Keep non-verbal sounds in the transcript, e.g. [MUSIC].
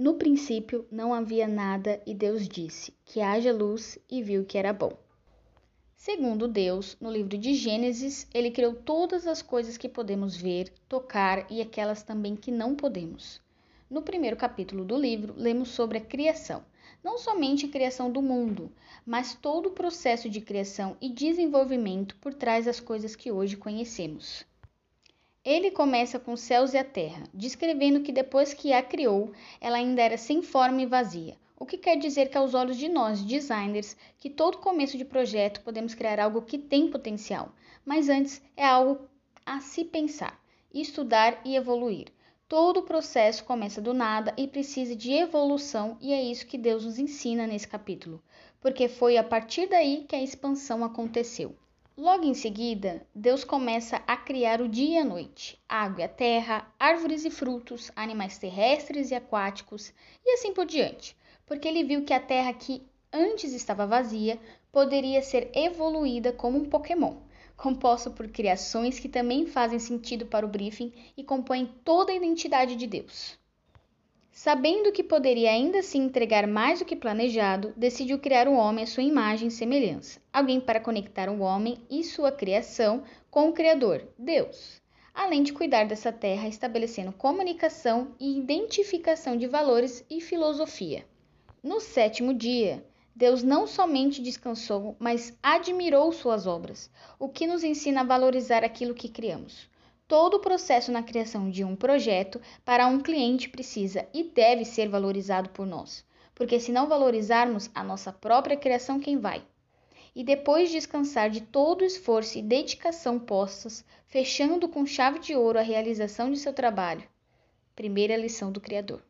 No princípio não havia nada e Deus disse: Que haja luz, e viu que era bom. Segundo Deus, no livro de Gênesis, ele criou todas as coisas que podemos ver, tocar e aquelas também que não podemos. No primeiro capítulo do livro, lemos sobre a criação, não somente a criação do mundo, mas todo o processo de criação e desenvolvimento por trás das coisas que hoje conhecemos. Ele começa com os céus e a terra, descrevendo que depois que a criou, ela ainda era sem forma e vazia. O que quer dizer que, aos olhos de nós, designers, que todo começo de projeto podemos criar algo que tem potencial, mas antes é algo a se pensar, estudar e evoluir. Todo o processo começa do nada e precisa de evolução, e é isso que Deus nos ensina nesse capítulo, porque foi a partir daí que a expansão aconteceu. Logo em seguida, Deus começa a criar o dia e a noite, água e a terra, árvores e frutos, animais terrestres e aquáticos e assim por diante, porque ele viu que a terra que antes estava vazia poderia ser evoluída como um Pokémon, [LAUGHS] composto por criações que também fazem sentido para o briefing e compõem toda a identidade de Deus. Sabendo que poderia ainda assim entregar mais do que planejado, decidiu criar o homem à sua imagem e semelhança, alguém para conectar o homem e sua criação com o Criador, Deus, além de cuidar dessa terra, estabelecendo comunicação e identificação de valores e filosofia. No sétimo dia, Deus não somente descansou, mas admirou suas obras, o que nos ensina a valorizar aquilo que criamos. Todo o processo na criação de um projeto para um cliente precisa e deve ser valorizado por nós, porque se não valorizarmos a nossa própria criação, quem vai? E depois de descansar de todo o esforço e dedicação postas, fechando com chave de ouro a realização de seu trabalho. Primeira lição do Criador.